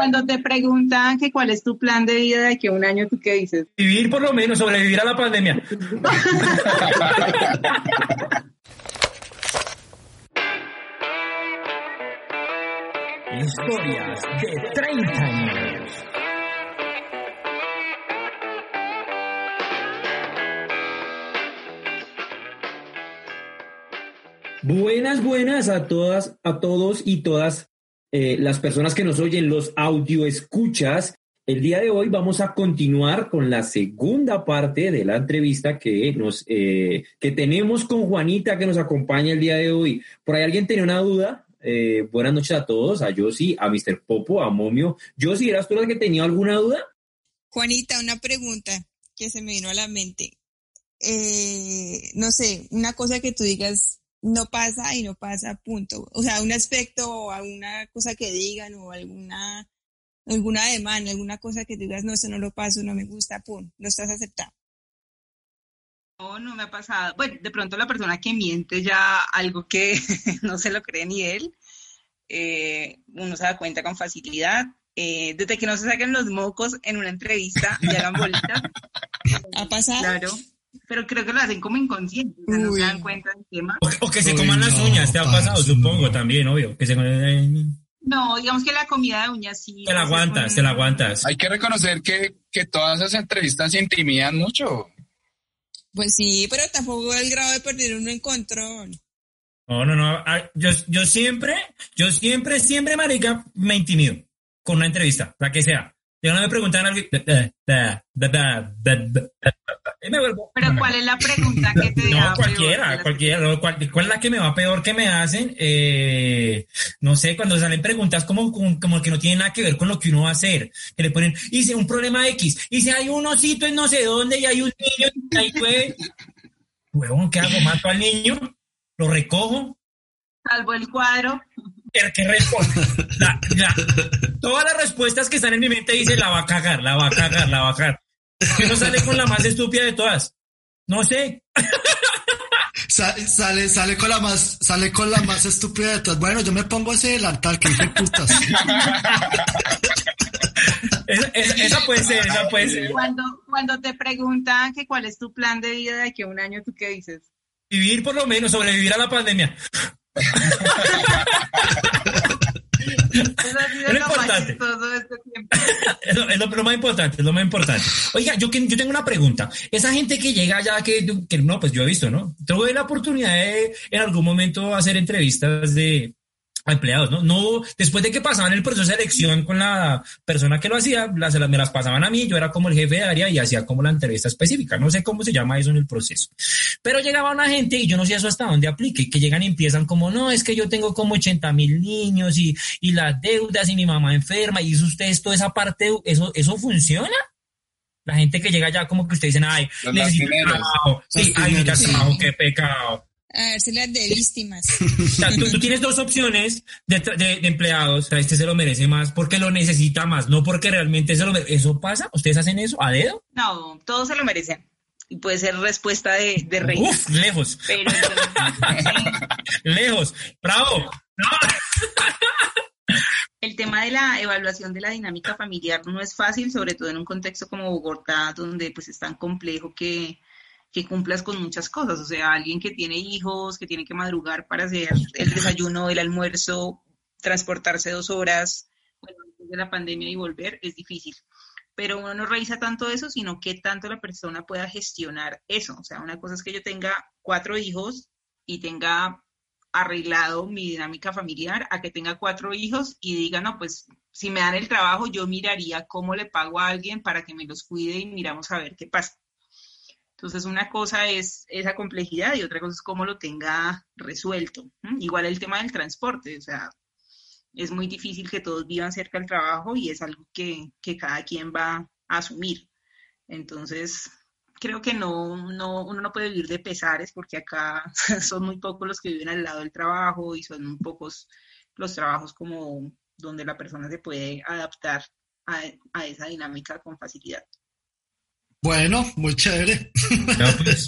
cuando te preguntan que cuál es tu plan de vida de que un año, ¿tú qué dices? Vivir por lo menos, sobrevivir a la pandemia. Historias de 30 años. Buenas, buenas a todas, a todos y todas eh, las personas que nos oyen, los audio escuchas. El día de hoy vamos a continuar con la segunda parte de la entrevista que nos eh, que tenemos con Juanita que nos acompaña el día de hoy. ¿Por ahí alguien tenía una duda? Eh, buenas noches a todos, a Josi, a Mr. Popo, a Momio. Josi, ¿eras tú la que tenía alguna duda? Juanita, una pregunta que se me vino a la mente. no sé, una cosa que tú digas, no pasa y no pasa, punto. O sea, un aspecto o alguna cosa que digan o alguna, alguna demanda, alguna cosa que digas, no, eso no lo paso, no me gusta, pum, no estás aceptado. No, no me ha pasado. Bueno, de pronto la persona que miente ya algo que no se lo cree ni él, eh, uno se da cuenta con facilidad. Eh, desde que no se saquen los mocos en una entrevista y hagan bolitas. ¿Ha pasado? Claro pero creo que lo hacen como inconscientes, o sea, no se dan cuenta del tema. O, que se coman las uñas, te ha pasado, supongo, también, obvio. Que se No, digamos que la comida de uñas sí. Te la aguantas, te la aguantas. Hay que reconocer que, que todas esas entrevistas se intimidan mucho. Pues sí, pero tampoco el grado de perder uno en control. No, no, no. Ah, yo, yo siempre, yo siempre, siempre, marica, me intimido con una entrevista, la que sea. Yo no me preguntan algo. Pero ¿cuál es la pregunta que te No, cualquiera, cualquiera. ¿Cuál, es la que me va peor que me hacen? Eh, no sé, cuando salen preguntas como, como, que no tienen nada que ver con lo que uno va a hacer. Que le ponen, hice un problema X, y si hay un osito en no sé dónde y hay un niño, ahí fue. Huevón, ¿qué hago? ¿Mato al niño? ¿Lo recojo? Salvo el cuadro. ¿Qué responde? todas las respuestas que están en mi mente dicen la va a cagar, la va a cagar, la va a cagar. ¿Qué no sale con la más estúpida de todas? No sé. Sale, sale, con la más, sale con la más estúpida de todas. Bueno, yo me pongo ese delantal que dice putas. esa, puede ser, esa puede ser. Cuando, cuando te preguntan que cuál es tu plan de vida de aquí a un año, ¿tú qué dices? Vivir por lo menos, sobrevivir a la pandemia. Es lo importante. es, lo, más importante, es lo más importante. Oiga, yo, yo tengo una pregunta. Esa gente que llega allá, que, que no, pues yo he visto, ¿no? Tuve la oportunidad de en algún momento hacer entrevistas de, empleados, ¿no? No, después de que pasaban el proceso de selección con la persona que lo hacía, las, me las pasaban a mí, yo era como el jefe de área y hacía como la entrevista específica, no sé cómo se llama eso en el proceso. Pero llegaba una gente y yo no sé eso hasta dónde aplique, que llegan y empiezan como, no, es que yo tengo como 80 mil niños y, y las deudas y mi mamá enferma y eso ustedes, toda esa parte, ¿eso, eso funciona? La gente que llega allá como que ustedes dicen, ay, necesito trabajo, sí, ay, trabajo, qué pecado. A ver, si las de víctimas. tú, tienes dos opciones de, de, empleados. este se lo merece más porque lo necesita más, no porque realmente se lo merece. ¿Eso pasa? ¿Ustedes hacen eso a dedo? No, todos se lo merecen. Y puede ser respuesta de, de rey. Uf, lejos. lejos. Bravo. El tema de la evaluación de la dinámica familiar no es fácil, sobre todo en un contexto como Bogotá, donde pues es tan complejo que que cumplas con muchas cosas, o sea, alguien que tiene hijos, que tiene que madrugar para hacer el desayuno, el almuerzo, transportarse dos horas, bueno, de la pandemia y volver, es difícil. Pero uno no revisa tanto eso, sino que tanto la persona pueda gestionar eso. O sea, una cosa es que yo tenga cuatro hijos y tenga arreglado mi dinámica familiar a que tenga cuatro hijos y diga, no, pues si me dan el trabajo, yo miraría cómo le pago a alguien para que me los cuide y miramos a ver qué pasa. Entonces, una cosa es esa complejidad y otra cosa es cómo lo tenga resuelto. Igual el tema del transporte, o sea, es muy difícil que todos vivan cerca del trabajo y es algo que, cada quien va a asumir. Entonces, creo que no, no, uno no puede vivir de pesares porque acá son muy pocos los que viven al lado del trabajo y son muy pocos los trabajos como donde la persona se puede adaptar a esa dinámica con facilidad. Bueno, muy chévere. Pues,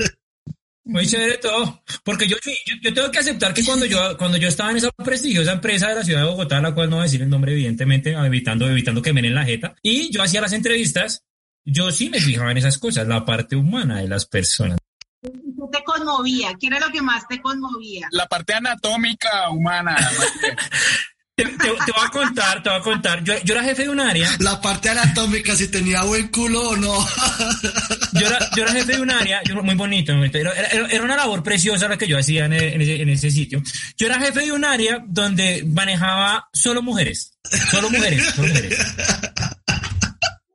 Muy chévere todo, porque yo, yo, yo, tengo que aceptar que cuando yo, cuando yo estaba en esa prestigiosa empresa de la ciudad de Bogotá, la cual no voy a decir el nombre evidentemente, evitando, evitando que me den la jeta, y yo hacía las entrevistas, yo sí me fijaba en esas cosas, la parte humana de las personas. ¿Qué te conmovía? ¿Qué era lo que más te conmovía? La parte anatómica humana. Te, te, voy a contar, te voy a contar. Yo, yo, era jefe de un área. La parte anatómica, si tenía buen culo o no. Yo era, yo era jefe de un área, muy bonito, era, era, una labor preciosa la que yo hacía en, en, ese, en, ese, sitio. Yo era jefe de un área donde manejaba solo mujeres. Solo mujeres, solo mujeres.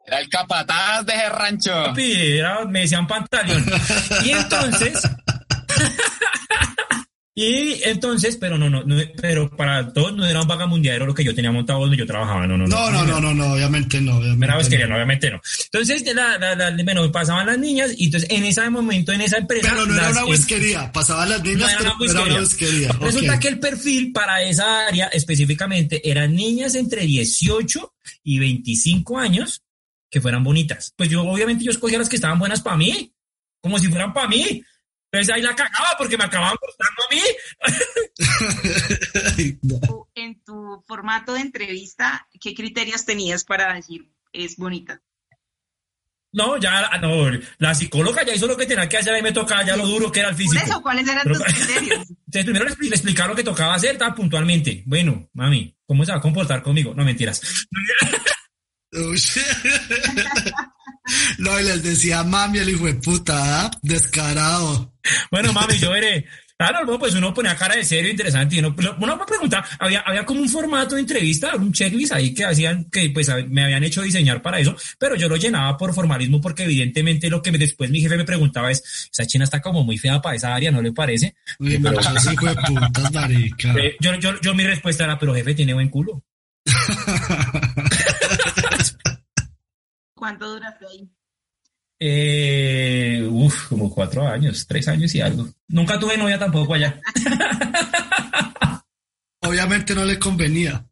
Era el capataz de ese rancho. Era, me decían pantalón. Y entonces. Y entonces, pero no, no, no, pero para todos no era un vagamundiadero lo que yo tenía montado donde yo trabajaba, no, no. No, no, no, no, no, obviamente no. Obviamente no. obviamente no. Entonces, la, la, la, bueno, pasaban las niñas y entonces en ese momento, en esa empresa. Pero no era una whiskería, pasaban las niñas, no era una pero era whiskería. Resulta okay. que el perfil para esa área específicamente eran niñas entre 18 y 25 años que fueran bonitas. Pues yo, obviamente, yo escogía las que estaban buenas para mí, como si fueran para mí. Entonces ahí la cagaba porque me acababan gustando a mí. En tu formato de entrevista, ¿qué criterios tenías para decir es bonita? No, ya, no, la psicóloga ya hizo lo que tenía que hacer, ahí me tocaba ya lo duro que era el físico. Por eso, ¿cuáles eran tus criterios? Entonces, primero le, le explicar lo que tocaba hacer, tan puntualmente. Bueno, mami, ¿cómo se va a comportar conmigo? No, mentiras. no, y les decía mami el hijo de puta, ¿ah? descarado. Bueno, mami, yo veré. Claro, no, pues uno ponía cara de serio, interesante, y uno, uno me preguntaba, había, había como un formato de entrevista, un checklist ahí que hacían, que pues me habían hecho diseñar para eso, pero yo lo llenaba por formalismo porque evidentemente lo que me, después mi jefe me preguntaba es, esa china está como muy fea para esa área, ¿no le parece? Uy, pero marica. Yo, yo, yo mi respuesta era, pero jefe tiene buen culo. ¿Cuánto duraste ahí? Eh, uf, como cuatro años, tres años y algo. Nunca tuve novia tampoco allá. Obviamente no le convenía.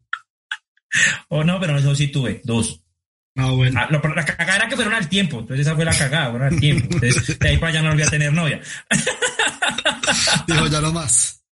Oh, no, pero eso sí tuve, dos. Ah, bueno. Ah, lo, la cagada era que fueron al tiempo, entonces esa fue la cagada, fueron al tiempo. Entonces, de ahí para allá no volví a tener novia. Dijo, ya no más.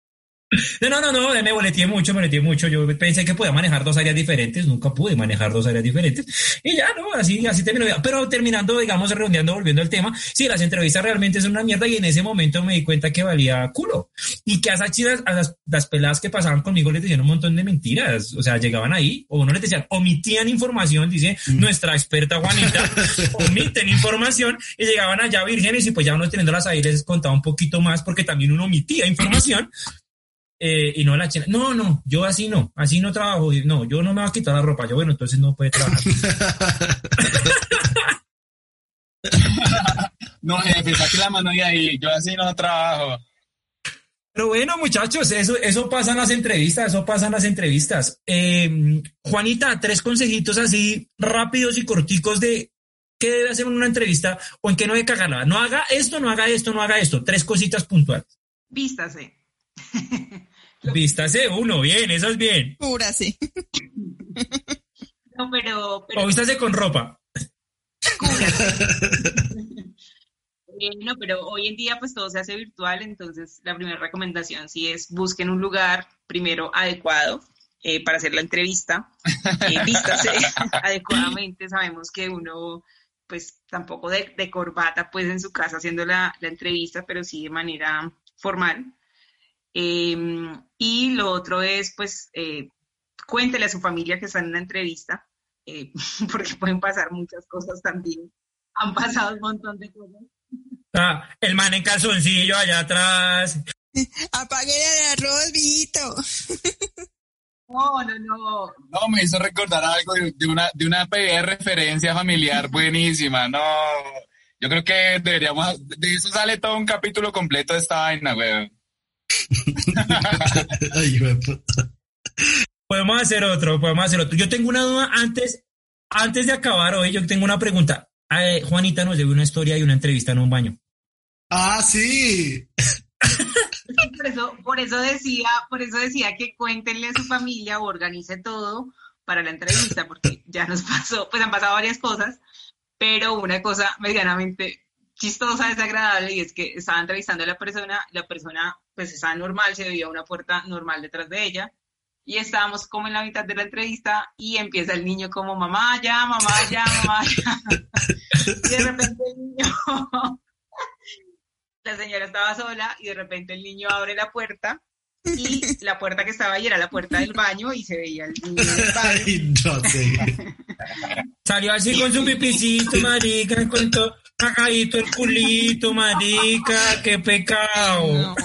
No, no, no, me boleteé mucho, me boleteé mucho. Yo pensé que podía manejar dos áreas diferentes, nunca pude manejar dos áreas diferentes. Y ya, no, así, así terminó. Pero terminando, digamos, redondeando, volviendo al tema, sí, las entrevistas realmente son una mierda y en ese momento me di cuenta que valía culo. Y que a esas chidas, a las, las peladas que pasaban conmigo les decían un montón de mentiras. O sea, llegaban ahí, o no les decían, omitían información, dice nuestra experta Juanita, omiten información y llegaban allá vírgenes y pues ya uno teniendo las ahí les contaba un poquito más porque también uno omitía información eh, y no la china. No, no, yo así no, así no trabajo. No, yo no me voy a quitar la ropa. Yo, bueno, entonces no puede trabajar. no, jefe, saque la mano y ahí. Yo así no trabajo. Pero bueno, muchachos, eso, eso pasa en las entrevistas, eso pasa en las entrevistas. Eh, Juanita, tres consejitos así rápidos y corticos de qué debe hacer en una entrevista o en qué no debe cagarla. No haga esto, no haga esto, no haga esto. Tres cositas puntuales. Vístase. Vístase uno, bien, eso es bien. Pura, sí. No, pero, pero... O vístase con ropa. Eh, no, pero hoy en día pues todo se hace virtual, entonces la primera recomendación sí es busquen un lugar primero adecuado eh, para hacer la entrevista, eh, vístase adecuadamente, sabemos que uno pues tampoco de, de, corbata pues en su casa haciendo la, la entrevista, pero sí de manera formal. Eh, y lo otro es, pues, eh, cuéntele a su familia que está en una entrevista, eh, porque pueden pasar muchas cosas también. Han pasado un montón de cosas. Ah, el man en calzoncillo allá atrás. Apague el arroz, viejito. No, no, no. No, me hizo recordar algo de, de una, de una referencia familiar buenísima. No, yo creo que deberíamos, de eso sale todo un capítulo completo de esta vaina, weón. podemos hacer otro, podemos hacer otro. Yo tengo una duda antes, antes de acabar hoy, yo tengo una pregunta. Eh, Juanita nos debe una historia y una entrevista en un baño. Ah, sí. por eso, por eso decía, por eso decía que cuéntenle a su familia o organice todo para la entrevista, porque ya nos pasó, pues han pasado varias cosas, pero una cosa medianamente chistosa, desagradable, y es que estaba entrevistando a la persona, la persona pues estaba normal, se veía una puerta normal detrás de ella, y estábamos como en la mitad de la entrevista y empieza el niño como mamá ya, mamá ya, mamá ya. y de repente el niño, la señora estaba sola y de repente el niño abre la puerta y la puerta que estaba ahí era la puerta del baño y se veía el niño en el baño. Ay, no sé. Salió así con su pipicito, marica, con todo cagadito el culito, marica, qué pecado.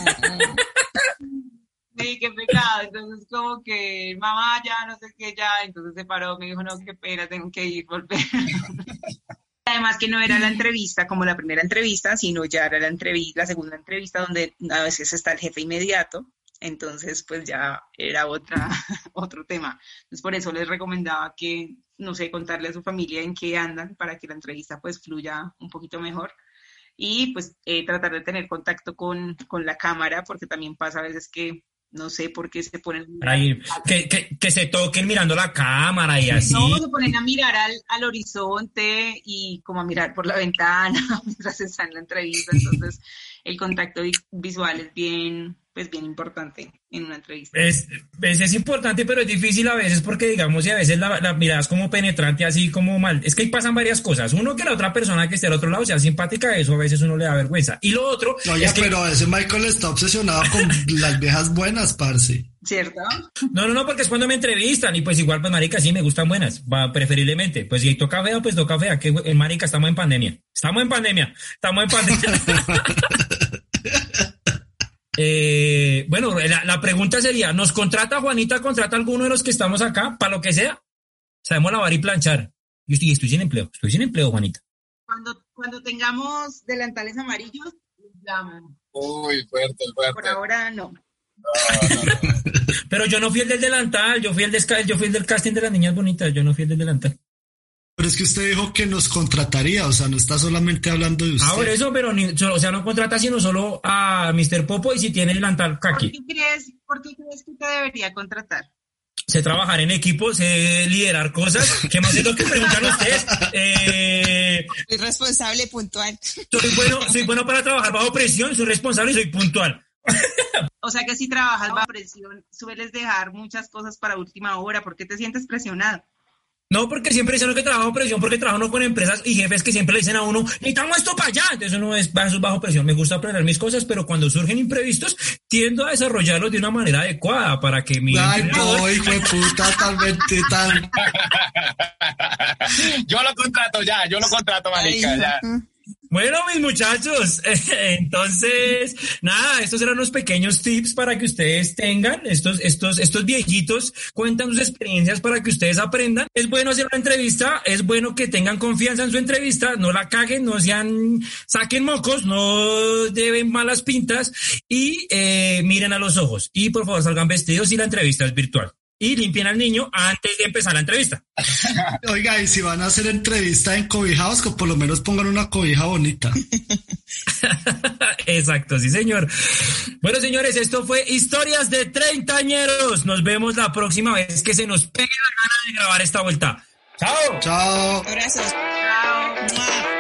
Sí, qué pecado. Entonces, como que mamá ya, no sé qué, ya. Entonces se paró, me dijo, no, qué pena, tengo que ir, volver. Además que no era la entrevista como la primera entrevista, sino ya era la entrevista, la segunda entrevista donde a veces está el jefe inmediato. Entonces, pues ya era otra, otro tema. Entonces, por eso les recomendaba que, no sé, contarle a su familia en qué andan para que la entrevista pues fluya un poquito mejor. Y pues eh, tratar de tener contacto con, con la cámara, porque también pasa a veces que no sé por qué se ponen... Ahí, que, que, que se toquen mirando la cámara y así. No, se ponen a mirar al, al horizonte y como a mirar por la ventana mientras está en la entrevista. Entonces, el contacto vi- visual es bien, pues bien importante en una entrevista. Es, es, es importante, pero es difícil a veces porque, digamos, y a veces la, la mirada es como penetrante, así como mal. Es que ahí pasan varias cosas. Uno, que la otra persona que esté al otro lado sea simpática, eso a veces uno le da vergüenza. Y lo otro, Oye, es que, pero ese Michael está obsesionado con las viejas buenas, parce. ¿Cierto? no, no, no, porque es cuando me entrevistan y pues igual, pues marica, sí me gustan buenas, va, preferiblemente. Pues si toca fea, pues toca fea, que en marica estamos en pandemia. Estamos en pandemia, estamos en pandemia. Eh, bueno, la, la pregunta sería, ¿nos contrata Juanita, contrata alguno de los que estamos acá, para lo que sea? Sabemos lavar y planchar. Yo estoy, estoy sin empleo, estoy sin empleo, Juanita. Cuando, cuando tengamos delantales amarillos, llaman. Uy, fuerte, Por fuerte. ahora no. Pero yo no fui el del delantal, yo fui el, desca- yo fui el del casting de las niñas bonitas, yo no fui el del delantal. Pero es que usted dijo que nos contrataría, o sea, no está solamente hablando de usted. Ah, por eso, pero ni, o sea, no contrata sino solo a Mr. Popo y si tiene delantal, ¿Por Kaki. qué crees, por qué crees que te debería contratar? Sé trabajar en equipo, sé liderar cosas. ¿Qué más es lo que preguntan ustedes? Eh, Soy responsable puntual. soy bueno, soy bueno para trabajar bajo presión, soy responsable y soy puntual. O sea que si trabajas bajo presión, sueles dejar muchas cosas para última hora. ¿Por qué te sientes presionado? No, porque siempre dicen que trabajo bajo presión, porque trabajo uno con empresas y jefes que siempre le dicen a uno, necesitamos esto para allá. Entonces uno es bajo presión. Me gusta aprender mis cosas, pero cuando surgen imprevistos, tiendo a desarrollarlos de una manera adecuada para que mi Ay, empleador- no, hijo de puta, tal tan... Yo lo contrato ya, yo lo contrato, marica, Ay, ya. Bueno, mis muchachos, entonces, nada, estos eran los pequeños tips para que ustedes tengan, estos, estos, estos viejitos cuentan sus experiencias para que ustedes aprendan. Es bueno hacer una entrevista, es bueno que tengan confianza en su entrevista, no la caguen, no sean, saquen mocos, no deben malas pintas y eh, miren a los ojos. Y por favor salgan vestidos y la entrevista es virtual. Y limpien al niño antes de empezar la entrevista. Oiga, y si van a hacer entrevista en cobijados, que por lo menos pongan una cobija bonita. Exacto, sí, señor. Bueno, señores, esto fue Historias de Treintañeros. Nos vemos la próxima vez que se nos pegue la gana de grabar esta vuelta. ¡Chao! Chao. Abrazos. Chao.